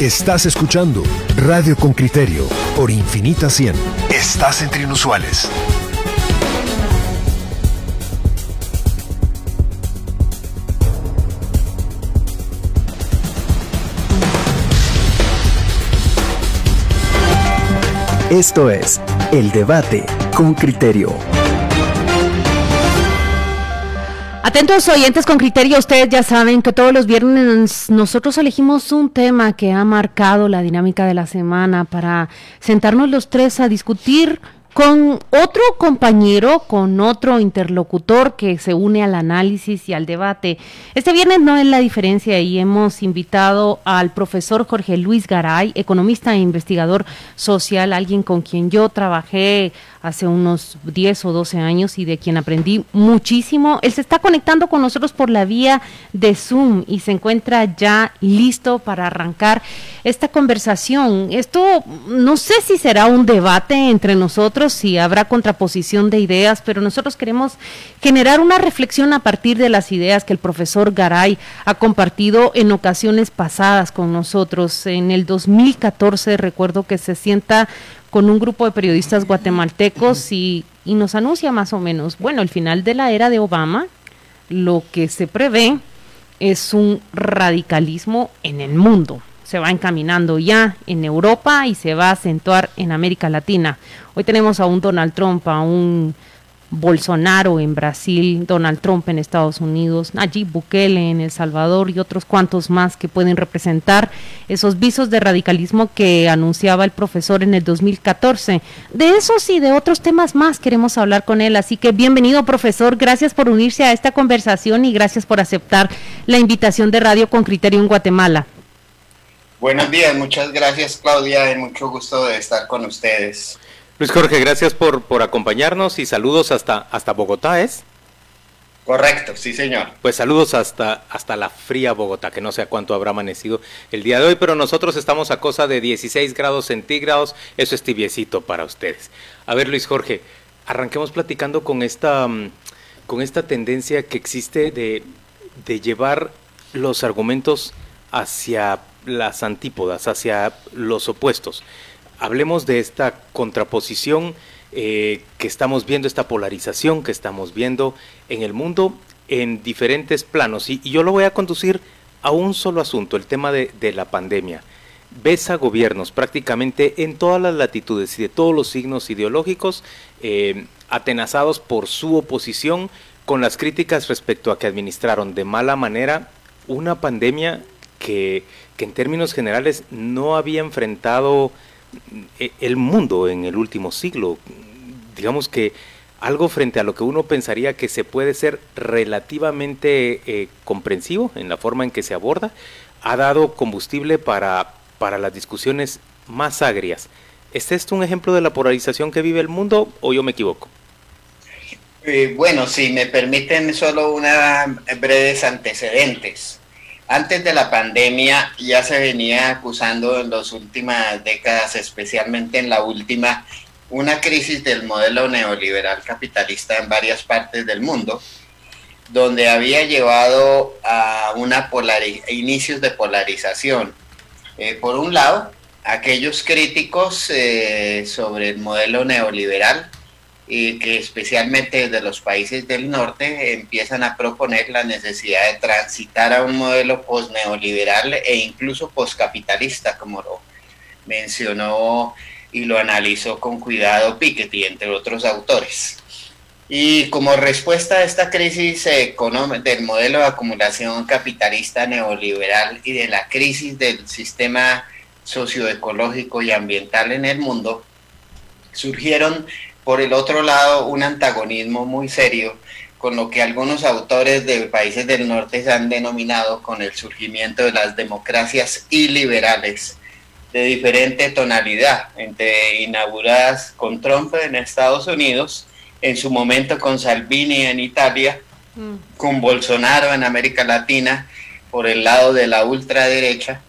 Estás escuchando Radio con Criterio por Infinita 100. Estás entre inusuales. Esto es El Debate con Criterio. Atentos oyentes con criterio, ustedes ya saben que todos los viernes nosotros elegimos un tema que ha marcado la dinámica de la semana para sentarnos los tres a discutir con otro compañero, con otro interlocutor que se une al análisis y al debate. Este viernes no es la diferencia y hemos invitado al profesor Jorge Luis Garay, economista e investigador social, alguien con quien yo trabajé hace unos 10 o 12 años y de quien aprendí muchísimo. Él se está conectando con nosotros por la vía de Zoom y se encuentra ya listo para arrancar esta conversación. Esto no sé si será un debate entre nosotros, si habrá contraposición de ideas, pero nosotros queremos generar una reflexión a partir de las ideas que el profesor Garay ha compartido en ocasiones pasadas con nosotros. En el 2014 recuerdo que se sienta con un grupo de periodistas guatemaltecos y, y nos anuncia más o menos, bueno, el final de la era de Obama, lo que se prevé es un radicalismo en el mundo. Se va encaminando ya en Europa y se va a acentuar en América Latina. Hoy tenemos a un Donald Trump, a un Bolsonaro en Brasil, Donald Trump en Estados Unidos, Nayib Bukele en El Salvador y otros cuantos más que pueden representar esos visos de radicalismo que anunciaba el profesor en el 2014. De esos y de otros temas más queremos hablar con él, así que bienvenido profesor, gracias por unirse a esta conversación y gracias por aceptar la invitación de Radio con Criterio en Guatemala. Buenos días, muchas gracias Claudia, y mucho gusto de estar con ustedes. Luis Jorge, gracias por, por acompañarnos y saludos hasta, hasta Bogotá, ¿es? Correcto, sí señor. Pues saludos hasta, hasta la fría Bogotá, que no sé a cuánto habrá amanecido el día de hoy, pero nosotros estamos a cosa de 16 grados centígrados, eso es tibiecito para ustedes. A ver Luis Jorge, arranquemos platicando con esta, mm, con esta tendencia que existe de, de llevar los argumentos hacia las antípodas, hacia los opuestos hablemos de esta contraposición eh, que estamos viendo, esta polarización que estamos viendo en el mundo en diferentes planos. Y, yo lo voy a conducir a un solo asunto, el tema de, la pandemia. Ves a gobiernos prácticamente en todas las latitudes y de todos los signos ideológicos eh, atenazados por su oposición con las críticas respecto a que administraron de mala manera una pandemia que, en términos generales no había enfrentado el mundo en el último siglo. Digamos que algo frente a lo que uno pensaría que se puede ser relativamente eh, comprensivo en la forma en que se aborda, ha dado combustible para, para las discusiones más agrias. ¿Es esto un ejemplo de la polarización que vive el mundo o yo me equivoco? Eh, bueno, si me permiten solo unas breves antecedentes. Antes de la pandemia ya se venía acusando en las últimas décadas, especialmente en la última, una crisis del modelo neoliberal capitalista en varias partes del mundo, donde había llevado a una inicios de polarización. Eh, por un lado, aquellos críticos eh, sobre el modelo neoliberal y que especialmente desde los países del norte empiezan a proponer la necesidad de transitar a un modelo post-neoliberal e incluso postcapitalista, como lo mencionó y lo analizó con cuidado Piketty, entre otros autores. Y como respuesta a esta crisis del modelo de acumulación capitalista neoliberal y de la crisis del sistema socioecológico y ambiental en el mundo, surgieron por el otro lado, un antagonismo muy serio con lo que algunos autores de países del norte se han denominado con el surgimiento de las democracias iliberales de diferente tonalidad, entre inauguradas con Trump en Estados Unidos, en su momento con Salvini en Italia, mm. con Bolsonaro en América Latina, por el lado de la ultraderecha,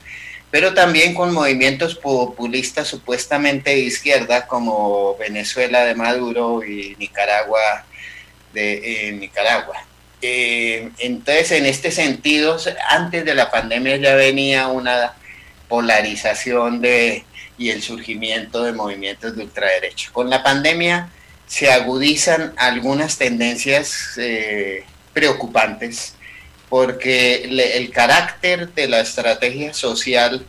pero también con movimientos populistas supuestamente de izquierda como Venezuela de Maduro y Nicaragua de Nicaragua. Eh, entonces, en este sentido, antes de la pandemia ya venía una polarización de, y el surgimiento de movimientos de ultraderecha. Con la pandemia se agudizan algunas tendencias eh, preocupantes porque el carácter de la estrategia social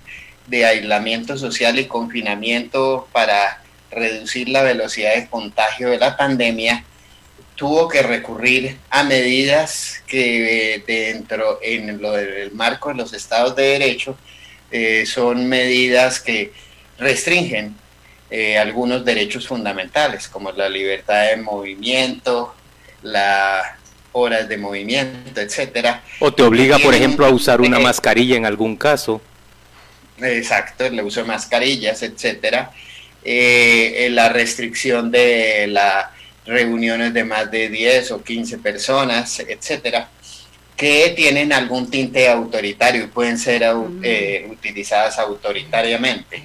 de aislamiento social y confinamiento para reducir la velocidad de contagio de la pandemia tuvo que recurrir a medidas que eh, dentro en lo del marco de los estados de derecho eh, son medidas que restringen eh, algunos derechos fundamentales, como la libertad de movimiento, las horas de movimiento, etcétera. O te obliga, por ejemplo, a usar una mascarilla en algún caso. Exacto, el uso de mascarillas, etcétera. Eh, la restricción de las reuniones de más de 10 o 15 personas, etcétera, que tienen algún tinte autoritario y pueden ser eh, utilizadas autoritariamente.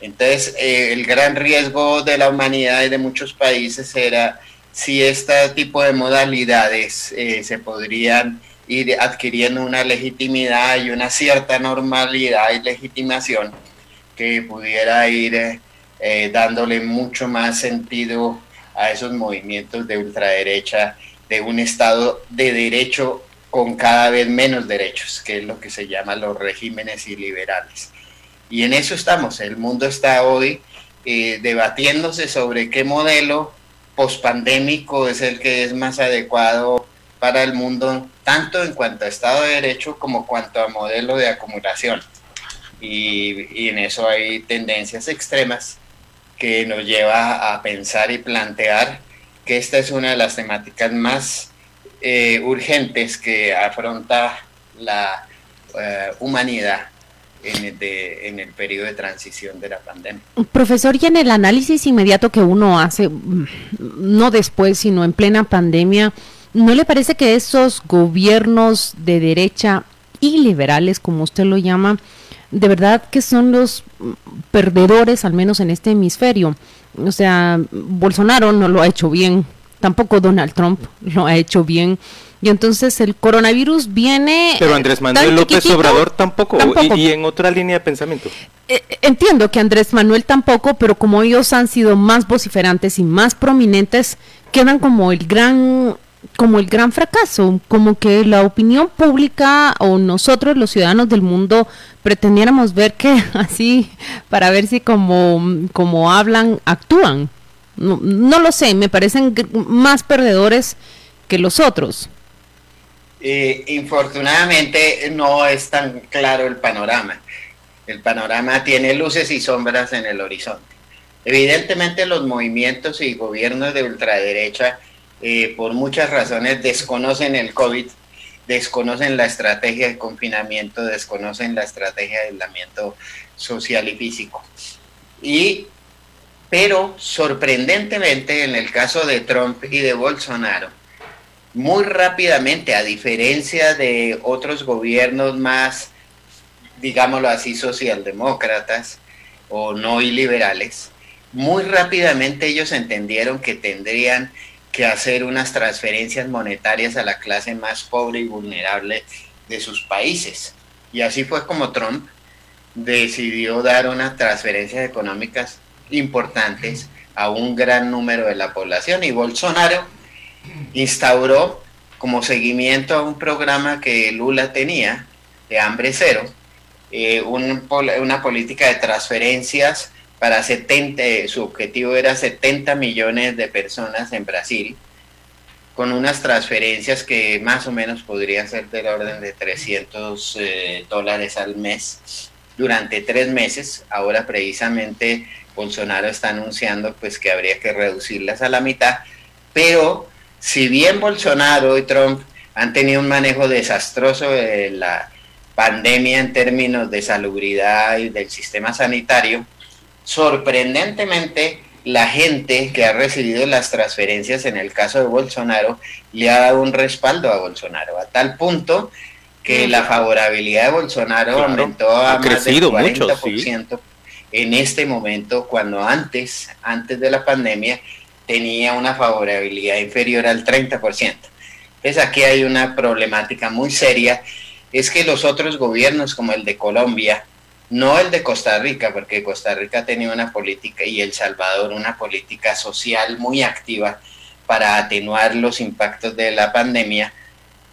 Entonces, eh, el gran riesgo de la humanidad y de muchos países era si este tipo de modalidades eh, se podrían ir adquiriendo una legitimidad y una cierta normalidad y legitimación que pudiera ir eh, dándole mucho más sentido a esos movimientos de ultraderecha de un Estado de derecho con cada vez menos derechos, que es lo que se llama los regímenes iliberales. Y en eso estamos. El mundo está hoy eh, debatiéndose sobre qué modelo pospandémico es el que es más adecuado para el mundo, tanto en cuanto a Estado de Derecho como cuanto a modelo de acumulación. Y, en eso hay tendencias extremas que nos lleva a pensar y plantear que esta es una de las temáticas más eh, urgentes que afronta la eh, humanidad en el, en el periodo de transición de la pandemia. Profesor, y en el análisis inmediato que uno hace, mm, no después, sino en plena pandemia, ¿no le parece que esos gobiernos de derecha y liberales, como usted lo llama, de verdad que son los mm, perdedores, al menos en este hemisferio? O sea, Bolsonaro no lo ha hecho bien, tampoco Donald Trump lo ha hecho bien y entonces el coronavirus viene... Pero Andrés Manuel López Obrador tampoco, Y, en otra línea de pensamiento. Eh, entiendo que Andrés Manuel tampoco, pero como ellos han sido más vociferantes y más prominentes, quedan como el gran como el gran fracaso, como que la opinión pública o nosotros los ciudadanos del mundo pretendiéramos ver que así para ver si como, como hablan actúan. No, lo sé, me parecen más perdedores que los otros. Eh, infortunadamente no es tan claro el panorama. El panorama tiene luces y sombras en el horizonte. Evidentemente los movimientos y gobiernos de ultraderecha eh, por muchas razones desconocen el COVID, desconocen la estrategia de confinamiento, desconocen la estrategia de aislamiento social y físico. Y, pero sorprendentemente en el caso de Trump y de Bolsonaro, muy rápidamente, a diferencia de otros gobiernos más, digámoslo así, socialdemócratas o no iliberales, muy rápidamente ellos entendieron que tendrían que hacer unas transferencias monetarias a la clase más pobre y vulnerable de sus países. Y así fue como Trump decidió dar unas transferencias económicas importantes a un gran número de la población y Bolsonaro instauró como seguimiento a un programa que Lula tenía de hambre cero, eh, una política de transferencias para 70, su objetivo era 70 millones de personas en Brasil, con unas transferencias que más o menos podrían ser del orden de 300 eh, dólares al mes durante tres meses. Ahora precisamente Bolsonaro está anunciando pues que habría que reducirlas a la mitad, pero si bien Bolsonaro y Trump han tenido un manejo desastroso de la pandemia en términos de salubridad y del sistema sanitario, sorprendentemente la gente que ha recibido las transferencias en el caso de Bolsonaro le ha dado un respaldo a Bolsonaro, a tal punto que la favorabilidad de Bolsonaro aumentó a más del 40% en este momento, cuando antes, antes de la pandemia, tenía una favorabilidad inferior al 30%. Entonces aquí hay una problemática muy seria, es que los otros gobiernos como el de Colombia no el de Costa Rica, porque Costa Rica tenía una política y El Salvador una política social muy activa para atenuar los impactos de la pandemia,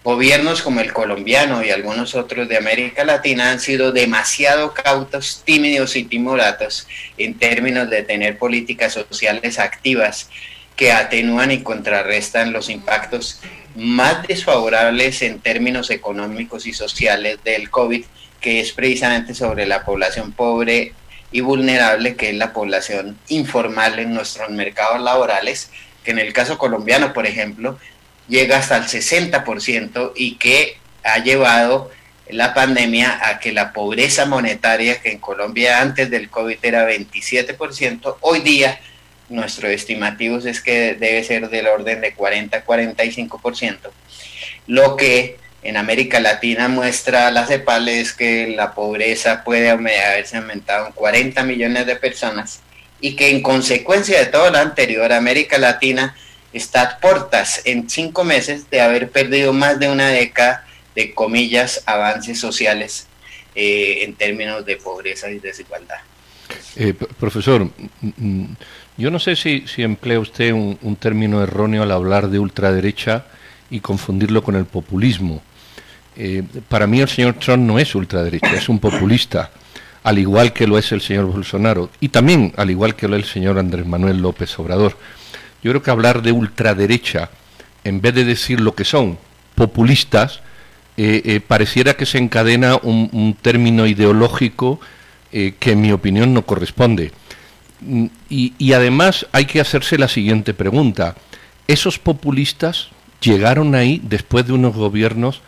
gobiernos como el colombiano y algunos otros de América Latina han sido demasiado cautos, tímidos y timoratos en términos de tener políticas sociales activas que atenúan y contrarrestan los impactos más desfavorables en términos económicos y sociales del COVID, que es precisamente sobre la población pobre y vulnerable, que es la población informal en nuestros mercados laborales, que en el caso colombiano, por ejemplo, llega hasta el 60% y que ha llevado la pandemia a que la pobreza monetaria, que en Colombia antes del COVID era 27%, hoy día nuestro estimativo es que debe ser del orden de 40-45%, lo que en América Latina muestra la CEPAL es que la pobreza puede haberse aumentado en 40 millones de personas y que en consecuencia de todo lo anterior, América Latina está a portas en cinco meses de haber perdido más de una década de comillas avances sociales eh, en términos de pobreza y desigualdad. Eh, profesor, yo no sé si, emplea usted un, término erróneo al hablar de ultraderecha y confundirlo con el populismo. Eh, para mí el señor Trump no es ultraderecha, es un populista al igual que lo es el señor Bolsonaro, y también al igual que lo es el señor Andrés Manuel López Obrador. Yo creo que hablar de ultraderecha, en vez de decir lo que son populistas, eh, eh, pareciera que se encadena un, término ideológico eh, que en mi opinión no corresponde. Mm, y, y además hay que hacerse la siguiente pregunta. ¿Esos populistas llegaron ahí después de unos gobiernos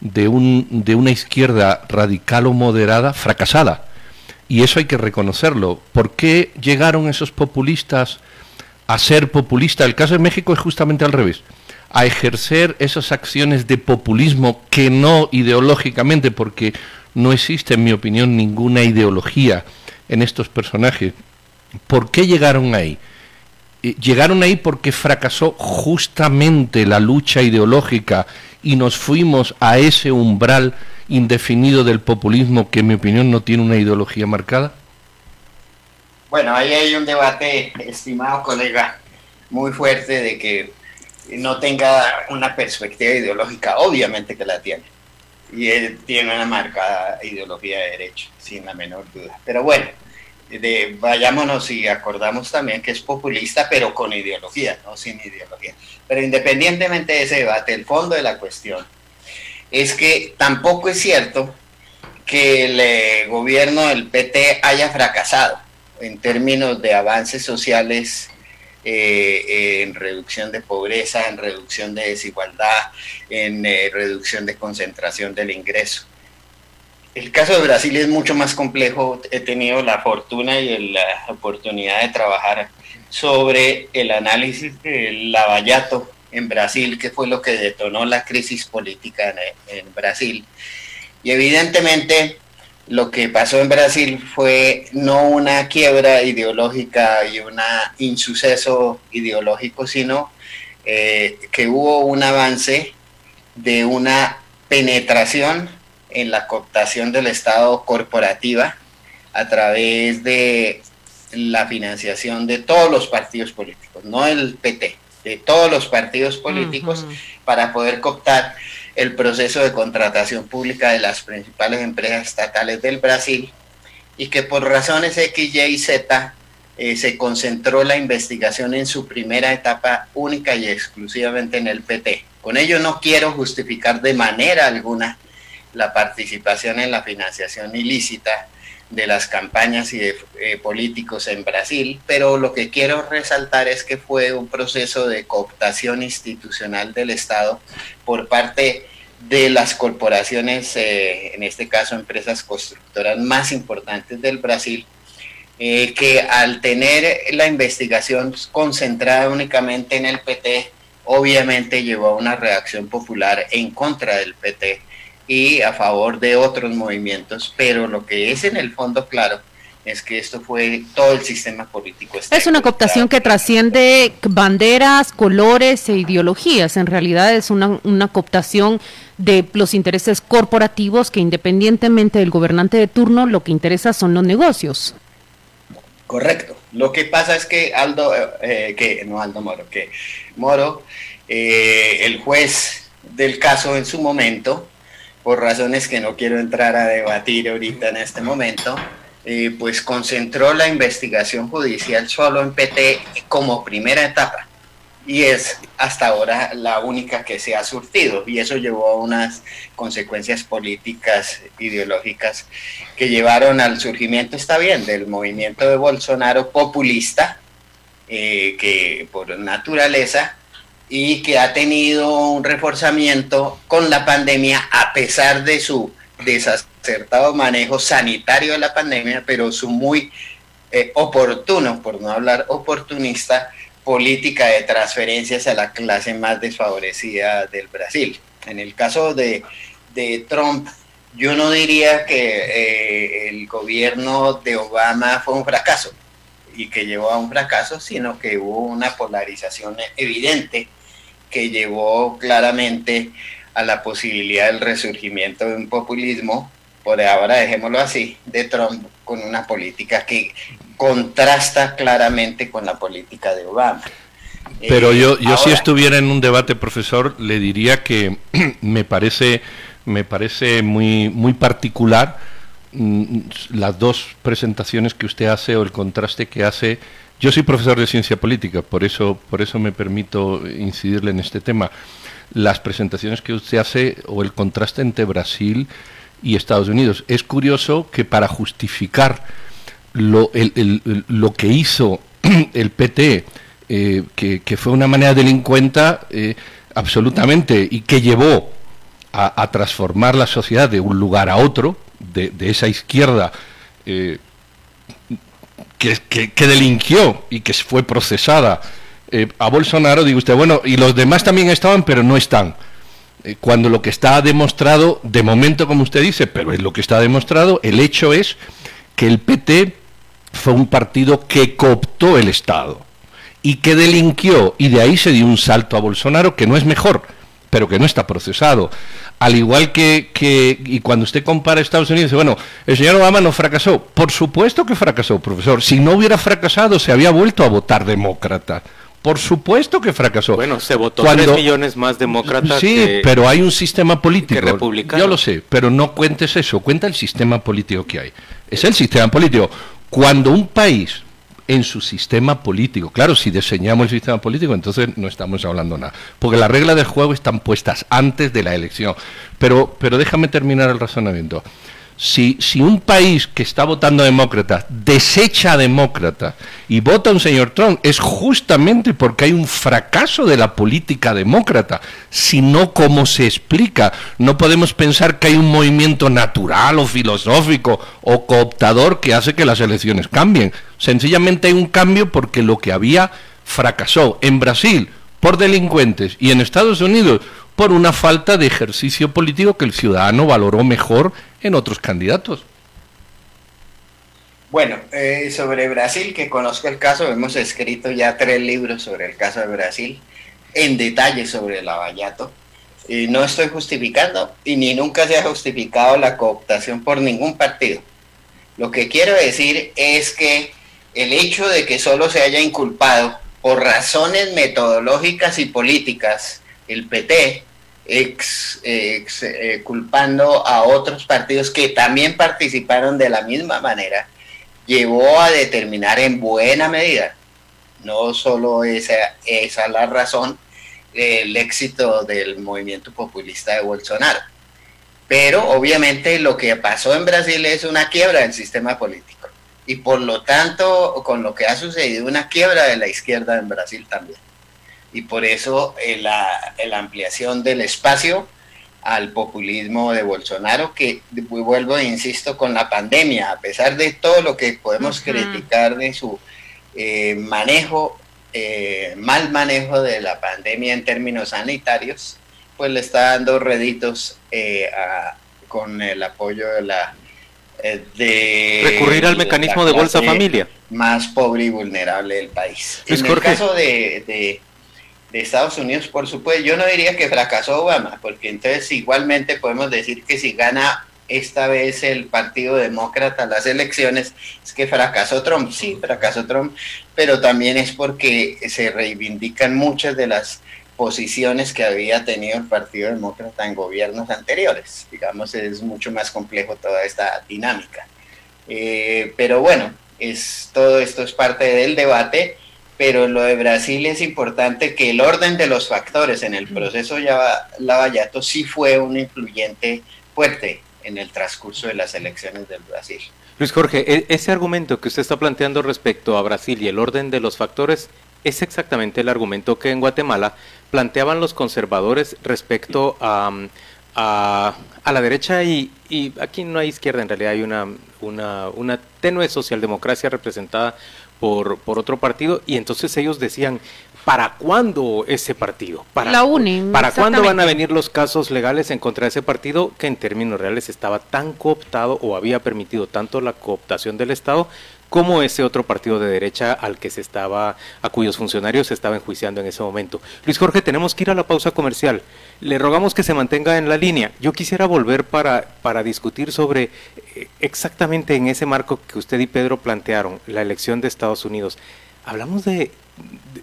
de, un, de una izquierda radical o moderada fracasada? y eso hay que reconocerlo. ¿Por qué llegaron esos populistas a ser populistas? El caso de México es justamente al revés, a ejercer esas acciones de populismo que no ideológicamente, porque no existe, en mi opinión, ninguna ideología en estos personajes. ¿Por qué llegaron ahí? Eh, llegaron ahí porque fracasó justamente la lucha ideológica y nos fuimos a ese umbral indefinido del populismo que en mi opinión no tiene una ideología marcada? Bueno, ahí hay un debate, estimado colega, muy fuerte de que no tenga una perspectiva ideológica, obviamente que la tiene. Y él tiene una marcada ideología de derecho, sin la menor duda. Pero bueno, vayámonos y acordamos también que es populista, pero con ideología, no sin ideología. Pero independientemente de ese debate, el fondo de la cuestión es que tampoco es cierto que el eh, gobierno del PT haya fracasado en términos de avances sociales eh, en reducción de pobreza, en reducción de desigualdad, en eh, reducción de concentración del ingreso. El caso de Brasil es mucho más complejo. He tenido la fortuna y la oportunidad de trabajar sobre el análisis del lavallato en Brasil, que fue lo que detonó la crisis política en, Brasil. Y evidentemente lo que pasó en Brasil fue no una quiebra ideológica y un insuceso ideológico, sino eh, que hubo un avance de una penetración en la cooptación del Estado corporativa a través de la financiación de todos los partidos políticos, no el PT, de todos los partidos políticos para poder cooptar el proceso de contratación pública de las principales empresas estatales del Brasil y que por razones X, Y y Z eh, se concentró la investigación en su primera etapa única y exclusivamente en el PT. Con ello no quiero justificar de manera alguna la participación en la financiación ilícita de las campañas y de eh, políticos en Brasil, pero lo que quiero resaltar es que fue un proceso de cooptación institucional del Estado por parte de las corporaciones, eh, en este caso empresas constructoras más importantes del Brasil, eh, que al tener la investigación concentrada únicamente en el PT, obviamente llevó a una reacción popular en contra del PT y a favor de otros movimientos, pero lo que es en el fondo claro es que esto fue todo el sistema político. Es una cooptación que trasciende banderas, colores e ideologías. En realidad es una, una cooptación de los intereses corporativos que independientemente del gobernante de turno, lo que interesa son los negocios. Correcto. Lo que pasa es que Aldo, eh, que no Aldo Moro, que Moro, eh, el juez del caso en su momento, por razones que no quiero entrar a debatir ahorita en este momento, eh, pues concentró la investigación judicial solo en PT como primera etapa. Y es hasta ahora la única que se ha surtido. Y eso llevó a unas consecuencias políticas ideológicas que llevaron al surgimiento está bien del movimiento de Bolsonaro populista eh, que por naturaleza y que ha tenido un reforzamiento con la pandemia a pesar de su desacertado manejo sanitario de la pandemia, pero su muy eh, oportuno, por no hablar oportunista, política de transferencias a la clase más desfavorecida del Brasil. En el caso de, Trump, yo no diría que eh, el gobierno de Obama fue un fracaso y que llevó a un fracaso, sino que hubo una polarización evidente que llevó claramente a la posibilidad del resurgimiento de un populismo, por ahora dejémoslo así, de Trump con una política que contrasta claramente con la política de Obama. Pero yo, yo si estuviera en un debate, profesor, le diría que me parece, me parece muy, muy particular mm, las dos presentaciones que usted hace o el contraste que hace. Yo soy profesor de ciencia política, por eso, por eso me permito incidirle en este tema las presentaciones que usted hace o el contraste entre Brasil y Estados Unidos. Es curioso que para justificar lo, lo que hizo el PT, eh, que, fue una manera delincuenta eh, absolutamente y que llevó a, transformar la sociedad de un lugar a otro, de, esa izquierda eh, que, que, delinquió y que fue procesada eh, a Bolsonaro, digo usted, bueno, y los demás también estaban, pero no están. Eh, cuando lo que está demostrado, de momento, como usted dice, pero es lo que está demostrado, el hecho es que el PT fue un partido que cooptó el Estado y que delinquió, y de ahí se dio un salto a Bolsonaro que no es mejor, pero que no está procesado. Al igual que, que, y cuando usted compara Estados Unidos, dice, bueno, el señor Obama no fracasó. Por supuesto que fracasó, profesor. Si no hubiera fracasado, se había vuelto a votar demócrata. Por supuesto que fracasó. Bueno, se votó Cuando, 3 millones más demócratas. Sí, pero hay un sistema político. republicano. Yo lo sé, pero no cuentes eso, cuenta el sistema político que hay. Es el sistema político. Cuando un país en su sistema político, claro, si diseñamos el sistema político, entonces no estamos hablando nada, porque las reglas del juego están puestas antes de la elección. Pero, pero déjame terminar el razonamiento si, un país que está votando demócrata desecha a demócrata y vota a un señor Trump, es justamente porque hay un fracaso de la política demócrata. Si no, ¿cómo se explica? No podemos pensar que hay un movimiento natural o filosófico o cooptador que hace que las elecciones cambien. Sencillamente hay un cambio porque lo que había fracasó. En Brasil, por delincuentes, y en Estados Unidos, por una falta de ejercicio político que el ciudadano valoró mejor en otros candidatos. Bueno, eh, sobre Brasil, que conozco el caso, hemos escrito ya tres libros sobre el caso de Brasil, en detalle sobre el Lavallato. Y no estoy justificando y ni nunca se ha justificado la cooptación por ningún partido. Lo que quiero decir es que el hecho de que solo se haya inculpado por razones metodológicas y políticas el PT, ex, eh, culpando a otros partidos que también participaron de la misma manera, llevó a determinar en buena medida, no solo esa, esa la razón, el éxito del movimiento populista de Bolsonaro. Pero obviamente lo que pasó en Brasil es una quiebra del sistema político y por lo tanto con lo que ha sucedido una quiebra de la izquierda en Brasil también y por eso eh, la, ampliación del espacio al populismo de Bolsonaro, que vuelvo e insisto con la pandemia, a pesar de todo lo que podemos criticar de su eh, manejo, eh, mal manejo de la pandemia en términos sanitarios, pues le está dando reditos con el apoyo de la eh, de recurrir al mecanismo de Bolsa Familia. más pobre y vulnerable del país. en el caso de, de, Estados Unidos, por supuesto, yo no diría que fracasó Obama, porque entonces igualmente podemos decir que si gana esta vez el Partido Demócrata las elecciones, es que fracasó Trump, sí, fracasó Trump, pero también es porque se reivindican muchas de las posiciones que había tenido el Partido Demócrata en gobiernos anteriores. Digamos, es mucho más complejo toda esta dinámica. Eh, pero bueno, es, todo esto es parte del debate, pero lo de Brasil es importante que el orden de los factores en el proceso Lavallato sí fue un influyente fuerte en el transcurso de las elecciones del Brasil. Luis Jorge, e, ese argumento que usted está planteando respecto a Brasil y el orden de los factores es exactamente el argumento que en Guatemala planteaban los conservadores respecto a, a, la derecha y, y, aquí no hay izquierda, en realidad hay una, una, una tenue socialdemocracia representada por, por otro partido y entonces ellos decían, ¿para cuándo ese partido? ¿Para, la UNI. ¿Para cuándo van a venir los casos legales en contra de ese partido que en términos reales estaba tan cooptado o había permitido tanto la cooptación del Estado como ese otro partido de derecha al que se estaba, a cuyos funcionarios se estaba enjuiciando en ese momento. Luis Jorge, tenemos que ir a la pausa comercial. Le rogamos que se mantenga en la línea. Yo quisiera volver para, para discutir sobre eh, exactamente en ese marco que usted y Pedro plantearon, la elección de Estados Unidos. Hablamos de,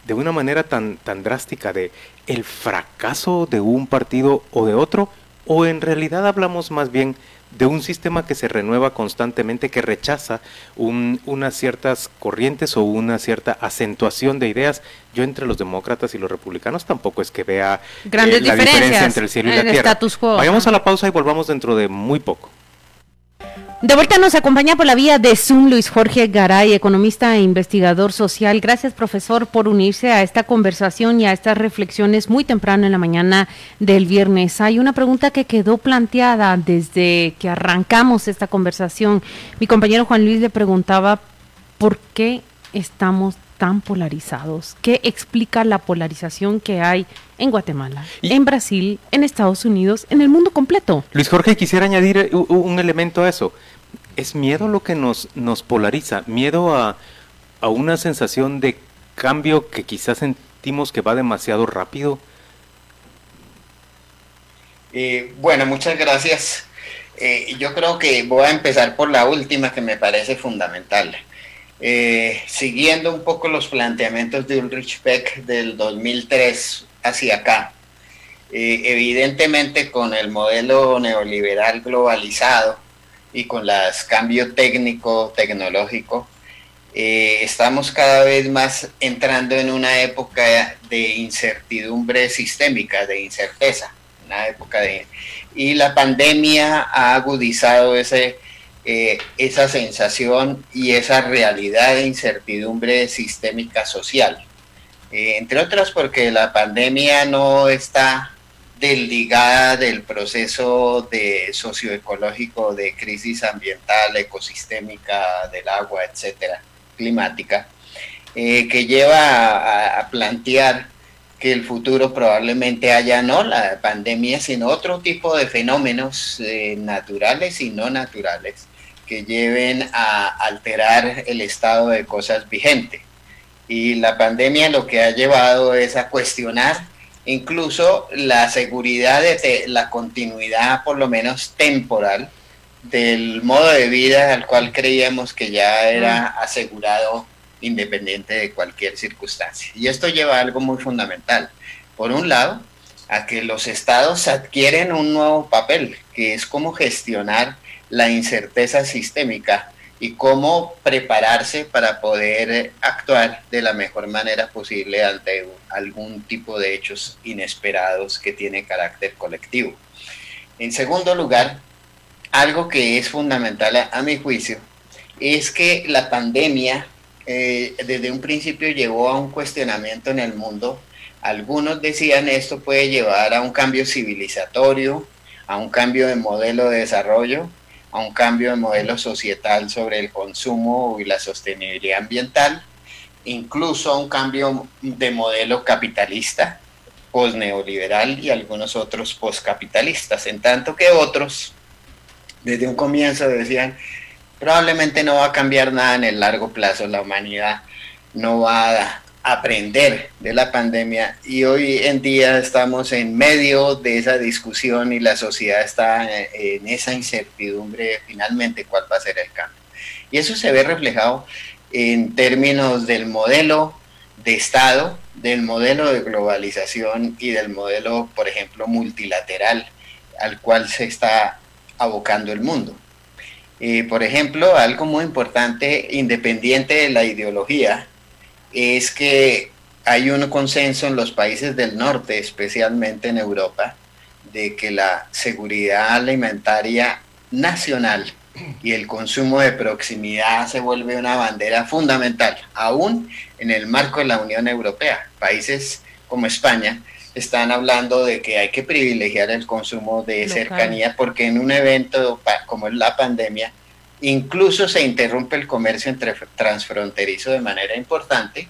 de una manera tan, tan drástica de el fracaso de un partido o de otro, o en realidad hablamos más bien de un sistema que se renueva constantemente, que rechaza unas ciertas corrientes o una cierta acentuación de ideas. Yo entre los demócratas y los republicanos tampoco es que vea Grandes eh, la diferencia entre el cielo y la tierra. Vayamos a la pausa y volvamos dentro de muy poco. De vuelta nos acompaña por la vía de Zoom Luis Jorge Garay, economista e investigador social. Gracias, profesor, por unirse a esta conversación y a estas reflexiones muy temprano en la mañana del viernes. Hay una pregunta que quedó planteada desde que arrancamos esta conversación. Mi compañero Juan Luis le preguntaba por qué estamos tan polarizados. ¿Qué explica la polarización que hay en Guatemala, en Brasil, en Estados Unidos, en el mundo completo? Luis Jorge, quisiera añadir un elemento a eso es miedo lo que nos, nos polariza, miedo a, una sensación de cambio que quizás sentimos que va demasiado rápido. Eh, bueno, muchas gracias. Eh, yo creo que voy a empezar por la última que me parece fundamental. Eh, siguiendo un poco los planteamientos de Ulrich Beck del 2003 hacia acá, evidentemente con el modelo neoliberal globalizado, y con los cambio técnico, tecnológico, eh, estamos cada vez más entrando en una época de incertidumbre sistémica, de incerteza, una época de... Y la pandemia ha agudizado ese, eh, esa sensación y esa realidad de incertidumbre sistémica social. Eh, entre otras porque la pandemia no está desligada del proceso de socioecológico de crisis ambiental, ecosistémica del agua, etcétera, climática, eh, que lleva a, plantear que el futuro probablemente haya no la pandemia, sino otro tipo de fenómenos eh, naturales y no naturales que lleven a alterar el estado de cosas vigente. Y la pandemia lo que ha llevado es a cuestionar incluso la seguridad de la continuidad, por lo menos temporal, del modo de vida al cual creíamos que ya era asegurado independiente de cualquier circunstancia. Y esto lleva a algo muy fundamental. Por un lado, a que los estados adquieren un nuevo papel, que es cómo gestionar la incerteza sistémica y cómo prepararse para poder actuar de la mejor manera posible ante algún tipo de hechos inesperados que tiene carácter colectivo. En segundo lugar, algo que es fundamental a, mi juicio es que la pandemia eh, desde un principio llevó a un cuestionamiento en el mundo. Algunos decían esto puede llevar a un cambio civilizatorio, a un cambio de modelo de desarrollo, a un cambio de modelo societal sobre el consumo y la sostenibilidad ambiental, incluso a un cambio de modelo capitalista, posneoliberal y algunos otros poscapitalistas, en tanto que otros desde un comienzo decían probablemente no va a cambiar nada en el largo plazo. La humanidad no va a aprender de la pandemia y hoy en día estamos en medio de esa discusión y la sociedad está en esa incertidumbre finalmente cuál va a ser el cambio. Y eso se ve reflejado en términos del modelo de Estado, del modelo de globalización y del modelo, por ejemplo, multilateral al cual se está abocando el mundo. Eh, por ejemplo, algo muy importante, independiente de la ideología, es que hay un consenso en los países del norte, especialmente en Europa, de que la seguridad alimentaria nacional y el consumo de proximidad se vuelve una bandera fundamental, aún en el marco de la Unión Europea. Países como España están hablando de que hay que privilegiar el consumo de cercanía porque en un evento como la pandemia, incluso se interrumpe el comercio entre transfronterizo de manera importante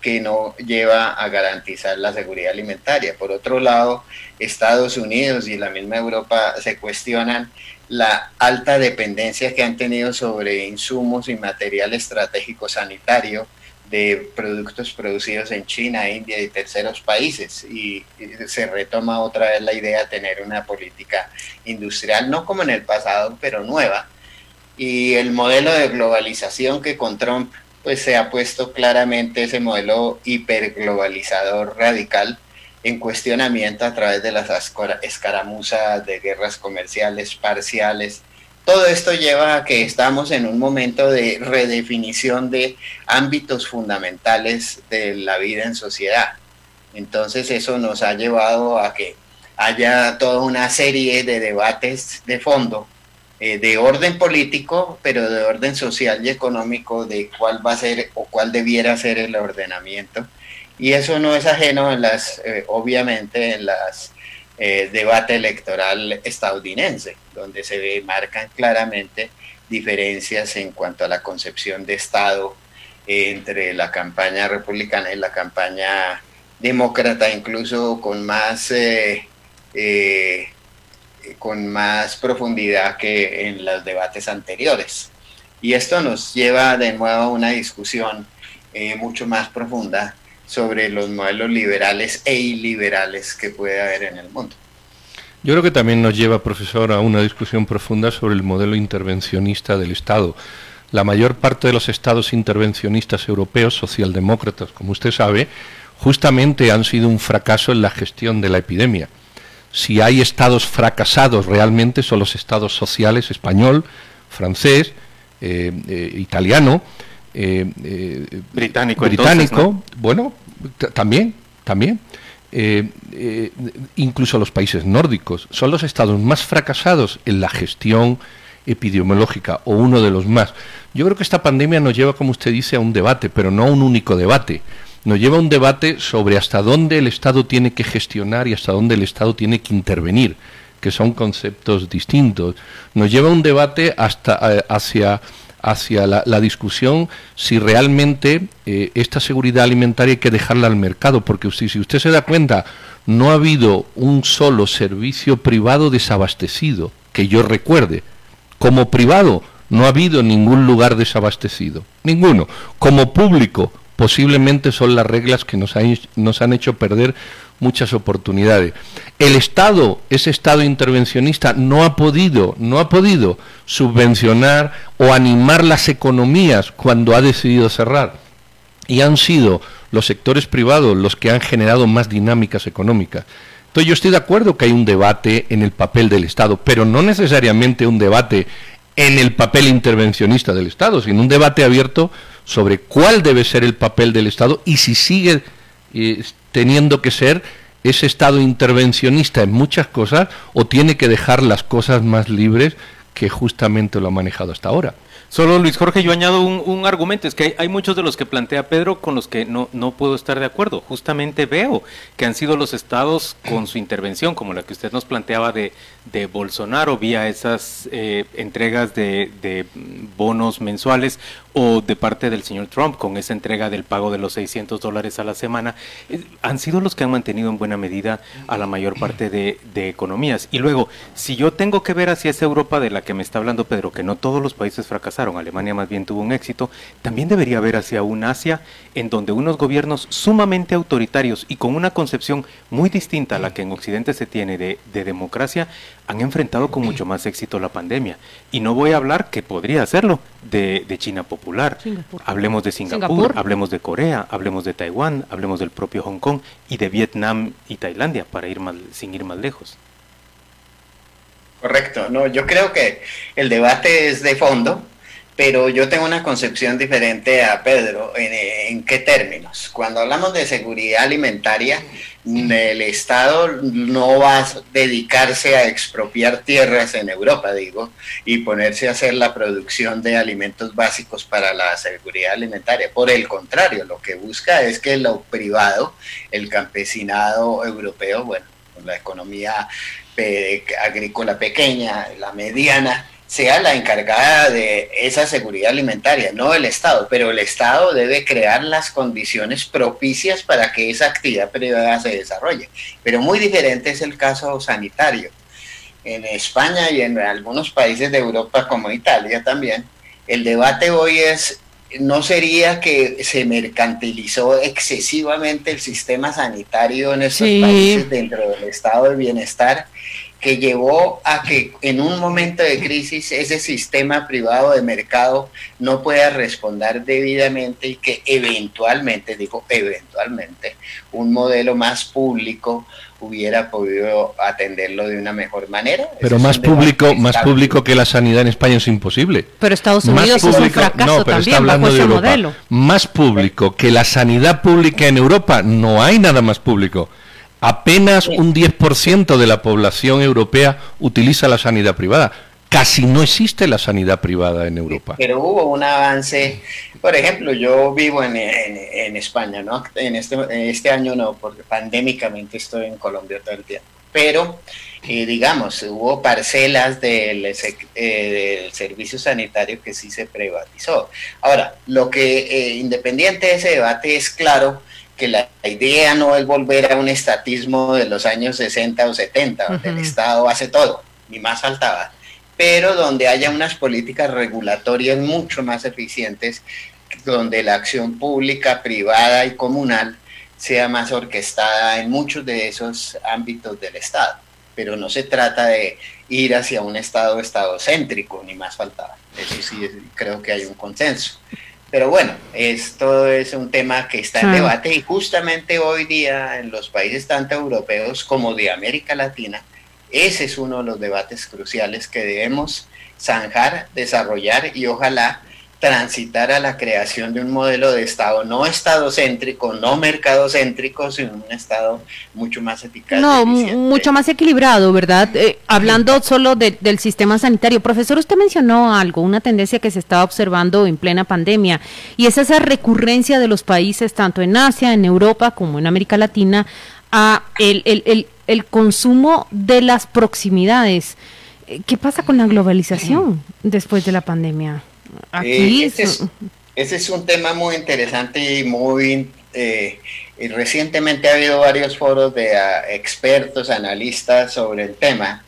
que no lleva a garantizar la seguridad alimentaria. Por otro lado, Estados Unidos y la misma Europa se cuestionan la alta dependencia que han tenido sobre insumos y material estratégico sanitario de productos producidos en China, India y terceros países. Y, se retoma otra vez la idea de tener una política industrial, no como en el pasado, pero nueva. Y el modelo de globalización que con Trump pues se ha puesto claramente ese modelo hiperglobalizador radical en cuestionamiento a través de las escaramuzas de guerras comerciales parciales. Todo esto lleva a que estamos en un momento de redefinición de ámbitos fundamentales de la vida en sociedad. Entonces eso nos ha llevado a que haya toda una serie de debates de fondo eh, de orden político, pero de orden social y económico, de cuál va a ser o cuál debiera ser el ordenamiento. Y eso no es ajeno en las, eh, obviamente, en las eh, debate electoral estadounidense, donde se ve, marcan claramente diferencias en cuanto a la concepción de Estado entre la campaña republicana y la campaña demócrata, incluso con más con más profundidad que en los debates anteriores. Y esto nos lleva de nuevo a una discusión eh, mucho más profunda sobre los modelos liberales e iliberales que puede haber en el mundo. Yo creo que también nos lleva, profesor, a una discusión profunda sobre el modelo intervencionista del Estado. La mayor parte de los estados intervencionistas europeos, socialdemócratas, como usted sabe, justamente han sido un fracaso en la gestión de la epidemia si hay estados fracasados realmente son los estados sociales español, francés, eh, eh, italiano, eh, británico, británico bueno, también, también. incluso los países nórdicos son los estados más fracasados en la gestión epidemiológica o uno de los más. Yo creo que esta pandemia nos lleva, como usted dice, a un debate, pero no a un único debate nos lleva a un debate sobre hasta dónde el Estado tiene que gestionar y hasta dónde el Estado tiene que intervenir, que son conceptos distintos. Nos lleva a un debate hasta eh, hacia hacia la, discusión si realmente eh, esta seguridad alimentaria hay que dejarla al mercado, porque si usted se da cuenta, no ha habido un solo servicio privado desabastecido, que yo recuerde. Como privado, no ha habido ningún lugar desabastecido, ninguno. Como público, posiblemente son las reglas que nos, nos han hecho perder muchas oportunidades. El Estado, ese Estado intervencionista, no ha podido, no ha podido subvencionar o animar las economías cuando ha decidido cerrar. Y han sido los sectores privados los que han generado más dinámicas económicas. Entonces yo estoy de acuerdo que hay un debate en el papel del Estado, pero no necesariamente un debate en el papel intervencionista del Estado, sino un debate abierto sobre cuál debe ser el papel del Estado y si sigue eh, teniendo que ser ese Estado intervencionista en muchas cosas o tiene que dejar las cosas más libres que justamente lo ha manejado hasta ahora. Solo Luis Jorge, yo añado un, argumento, es que hay, muchos de los que plantea Pedro con los que no, no puedo estar de acuerdo. Justamente veo que han sido los estados con su intervención, como la que usted nos planteaba de, de Bolsonaro vía esas eh, entregas de, de, bonos mensuales o de parte del señor Trump con esa entrega del pago de los 600 dólares a la semana, eh, han sido los que han mantenido en buena medida a la mayor parte de, economías. Y luego, si yo tengo que ver hacia esa Europa de la que me está hablando Pedro, que no todos los países fracasaron, Alemania más bien tuvo un éxito, también debería ver hacia un Asia en donde unos gobiernos sumamente autoritarios y con una concepción muy distinta a la que en Occidente se tiene de, democracia, han enfrentado con mucho más éxito la pandemia. Y no voy a hablar, que podría hacerlo, de, China popular. Hablemos de Singapur, hablemos de Corea, hablemos de Taiwán, hablemos del propio Hong Kong y de Vietnam y Tailandia, para ir más, sin ir más lejos. Correcto, no, yo creo que el debate es de fondo, pero yo tengo una concepción diferente a Pedro. ¿En, qué términos? Cuando hablamos de seguridad alimentaria, el Estado no va a dedicarse a expropiar tierras en Europa, digo, y ponerse a hacer la producción de alimentos básicos para la seguridad alimentaria. Por el contrario, lo que busca es que lo privado, el campesinado europeo, bueno, la economía eh, agrícola pequeña, la mediana, sea la encargada de esa seguridad alimentaria, no el Estado, pero el Estado debe crear las condiciones propicias para que esa actividad privada se desarrolle. Pero muy diferente es el caso sanitario. En España y en algunos países de Europa como Italia también, el debate hoy es, no sería que se mercantilizó excesivamente el sistema sanitario en estos países dentro del estado de bienestar que llevó a que en un momento de crisis ese sistema privado de mercado no pueda responder debidamente y que eventualmente, digo eventualmente, un modelo más público hubiera podido atenderlo de una mejor manera. Pero más público, más público que la sanidad en España es imposible. Pero Estados Unidos es un fracaso también bajo ese modelo. Más público que la sanidad pública en Europa, no hay nada más público. Apenas un 10% de la población europea utiliza la sanidad privada. Casi no existe la sanidad privada en Europa. Pero hubo un avance. Por ejemplo, yo vivo en, España, ¿no? En este, este año no, porque pandémicamente estoy en Colombia todo el tiempo. Pero, eh, digamos, hubo parcelas del, eh, del, servicio sanitario que sí se privatizó. Ahora, lo que, eh, independiente de ese debate, es claro que la idea no es volver a un estatismo de los años 60 o 70, donde el Estado hace todo, ni más faltaba, pero donde haya unas políticas regulatorias mucho más eficientes, donde la acción pública, privada y comunal sea más orquestada en muchos de esos ámbitos del Estado. Pero no se trata de ir hacia un Estado estadocéntrico, ni más faltaba. Eso sí, creo que hay un consenso. Pero bueno, esto es un tema que está en debate y justamente hoy día en los países tanto europeos como de América Latina, ese es uno de los debates cruciales que debemos zanjar, desarrollar y ojalá transitar a la creación de un modelo de Estado no estadocéntrico, no mercadocéntrico, sino un Estado mucho más eficaz. No, mucho más equilibrado, ¿verdad? Eh, hablando solo del sistema sanitario. Profesor, usted mencionó algo, una tendencia que se estaba observando en plena pandemia, y es esa recurrencia de los países, tanto en Asia, en Europa, como en América Latina, a el, el, el consumo de las proximidades. Eh, ¿Qué pasa con la globalización después de la pandemia? Eh, ese, es, un tema muy interesante y muy... Eh, recientemente ha habido varios foros de ah, expertos, analistas sobre el tema.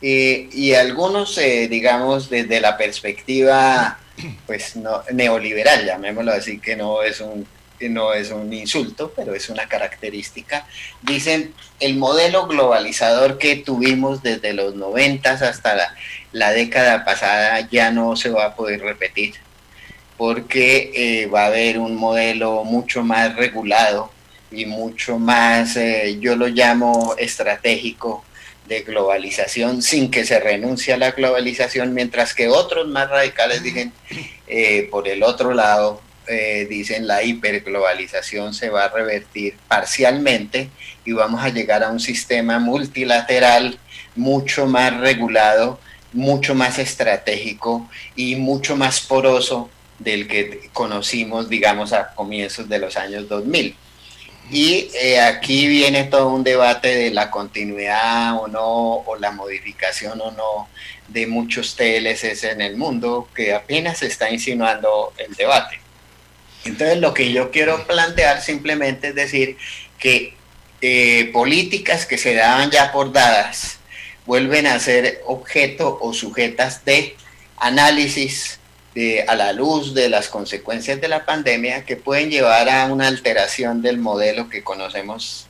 Y algunos, eh, digamos, desde la perspectiva pues no, neoliberal, llamémoslo así, que no es un no es un insulto, pero es una característica. Dicen, el modelo globalizador que tuvimos desde los noventas hasta la, la década pasada ya no se va a poder repetir, porque eh, va a haber un modelo mucho más regulado y mucho más, eh, yo lo llamo estratégico, de globalización sin que se renuncie a la globalización, mientras que otros más radicales dicen, eh, por el otro lado, dicen la hiperglobalización se va a revertir parcialmente y vamos a llegar a un sistema multilateral mucho más regulado mucho más estratégico y mucho más poroso del que conocimos, digamos, a comienzos de los años 2000. Y eh, aquí viene todo un debate de la continuidad o no, o la modificación o no de muchos TLCs en el mundo, que apenas se está insinuando el debate. Entonces lo que yo quiero plantear simplemente es decir que eh, políticas que se daban ya por dadas vuelven a ser objeto o sujetas de análisis de, a la luz de las consecuencias de la pandemia que pueden llevar a una alteración del modelo que conocemos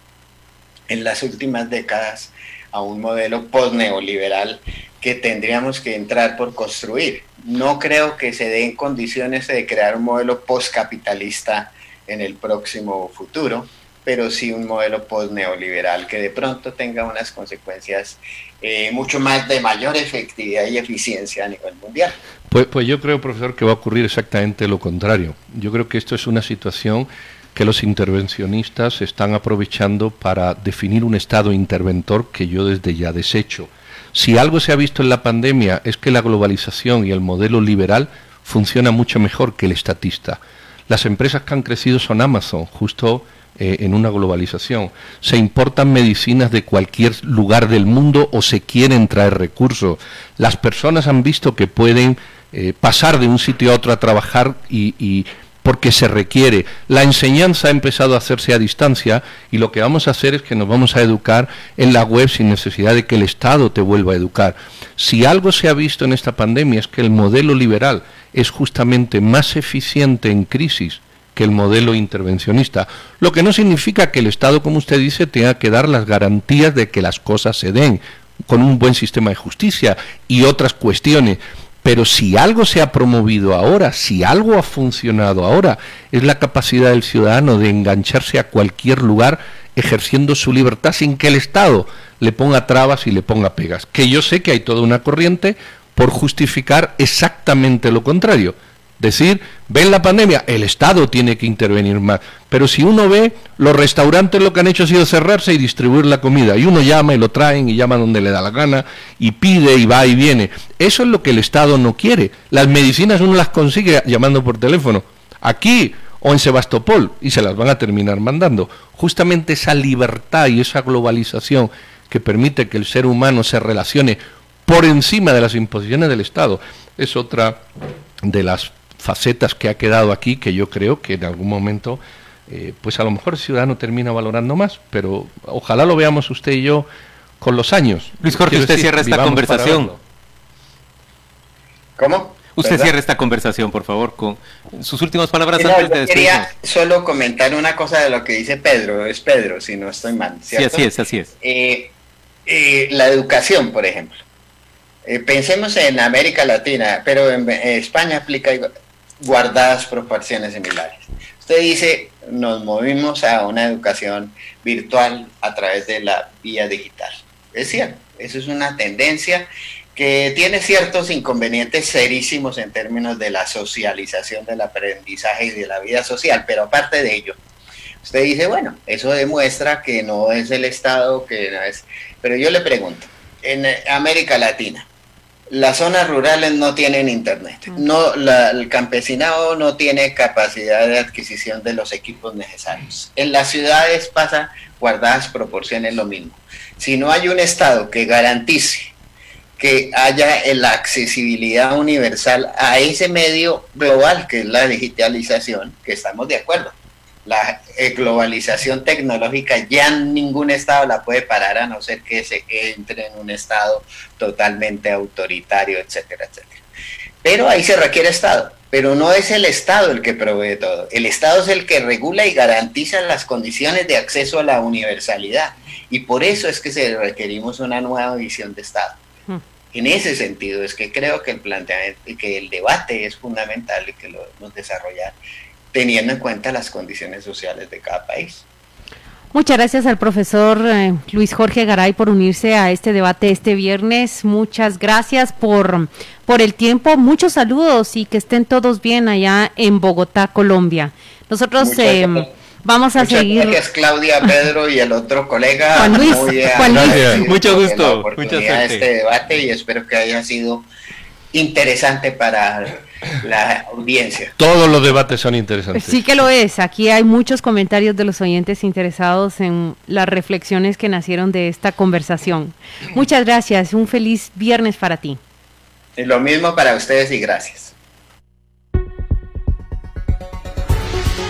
en las últimas décadas, a un modelo post-neoliberal que tendríamos que entrar por construir. No creo que se den condiciones de crear un modelo postcapitalista en el próximo futuro, pero sí un modelo post-neoliberal que de pronto tenga unas consecuencias eh, mucho más de mayor efectividad y eficiencia a nivel mundial. Pues, pues yo creo, profesor, que va a ocurrir exactamente lo contrario. Yo creo que esto es una situación que los intervencionistas están aprovechando para definir un estado interventor que yo desde ya desecho. Si algo se ha visto en la pandemia es que la globalización y el modelo liberal funciona mucho mejor que el estatista. Las empresas que han crecido son Amazon, justo eh, en una globalización. Se importan medicinas de cualquier lugar del mundo o se quieren traer recursos. Las personas han visto que pueden eh, pasar de un sitio a otro a trabajar y porque se requiere. La enseñanza ha empezado a hacerse a distancia y lo que vamos a hacer es que nos vamos a educar en la web sin necesidad de que el Estado te vuelva a educar. Si algo se ha visto en esta pandemia es que el modelo liberal es justamente más eficiente en crisis que el modelo intervencionista, lo que no significa que el Estado, como usted dice, tenga que dar las garantías de que las cosas se den con un buen sistema de justicia y otras cuestiones. Pero si algo se ha promovido ahora, si algo ha funcionado ahora, es la capacidad del ciudadano de engancharse a cualquier lugar ejerciendo su libertad sin que el Estado le ponga trabas y le ponga pegas. Que yo sé que hay toda una corriente por justificar exactamente lo contrario decir, ven la pandemia, el Estado tiene que intervenir más. Pero si uno ve, los restaurantes lo que han hecho ha sido cerrarse y distribuir la comida. Y uno llama y lo traen y llama donde le da la gana y pide y va y viene. Eso es lo que el Estado no quiere. Las medicinas uno las consigue llamando por teléfono. Aquí o en Sebastopol y se las van a terminar mandando. Justamente esa libertad y esa globalización que permite que el ser humano se relacione por encima de las imposiciones del Estado es otra de las facetas que ha quedado aquí que yo creo que en algún momento, eh, pues a lo mejor el ciudadano termina valorando más, pero ojalá lo veamos usted y yo con los años. Luis Jorge, usted cierra esta conversación. ¿Cómo? Usted cierra esta conversación, por favor, con sus últimas palabras antes de Quería solo comentar una cosa de lo que dice Pedro, es Pedro, si no estoy mal. Sí, así es, así es. Eh, eh, la educación, por ejemplo. pensemos en América Latina, pero en, España aplica guardadas proporciones similares. Usted dice, nos movimos a una educación virtual a través de la vía digital. Es cierto, eso es una tendencia que tiene ciertos inconvenientes serísimos en términos de la socialización del aprendizaje y de la vida social, pero aparte de ello, usted dice, bueno, eso demuestra que no es el Estado, que no es... Pero yo le pregunto, en América Latina, las zonas rurales no tienen internet. No, el campesinado no tiene capacidad de adquisición de los equipos necesarios. En las ciudades pasa guardadas proporciones lo mismo. Si no hay un Estado que garantice que haya la accesibilidad universal a ese medio global que es la digitalización, que estamos de acuerdo la eh, globalización tecnológica ya ningún estado la puede parar a no ser que se entre en un estado totalmente autoritario, etcétera, etcétera. Pero ahí se requiere estado, pero no es el estado el que provee todo. El estado es el que regula y garantiza las condiciones de acceso a la universalidad y por eso es que se requerimos una nueva visión de estado. Hmm. En ese sentido es que creo que el planteamiento que el debate es fundamental y que lo debemos desarrollar teniendo en cuenta las condiciones sociales de cada país. Muchas gracias al profesor eh, Luis Jorge Garay por unirse a este debate este viernes. Muchas gracias por, por el tiempo. Muchos saludos y que estén todos bien allá en Bogotá, Colombia. Nosotros eh, vamos a seguir. Gracias, Claudia, Pedro y el otro colega. Juan Luis. Juan Luis. Mucho gusto. Muchas este debate y espero que haya sido interesante para la audiencia. Todos los debates son interesantes. Sí que lo es. Aquí hay muchos comentarios de los oyentes interesados en las reflexiones que nacieron de esta conversación. Muchas gracias. Un feliz viernes para ti. Y lo mismo para ustedes y gracias.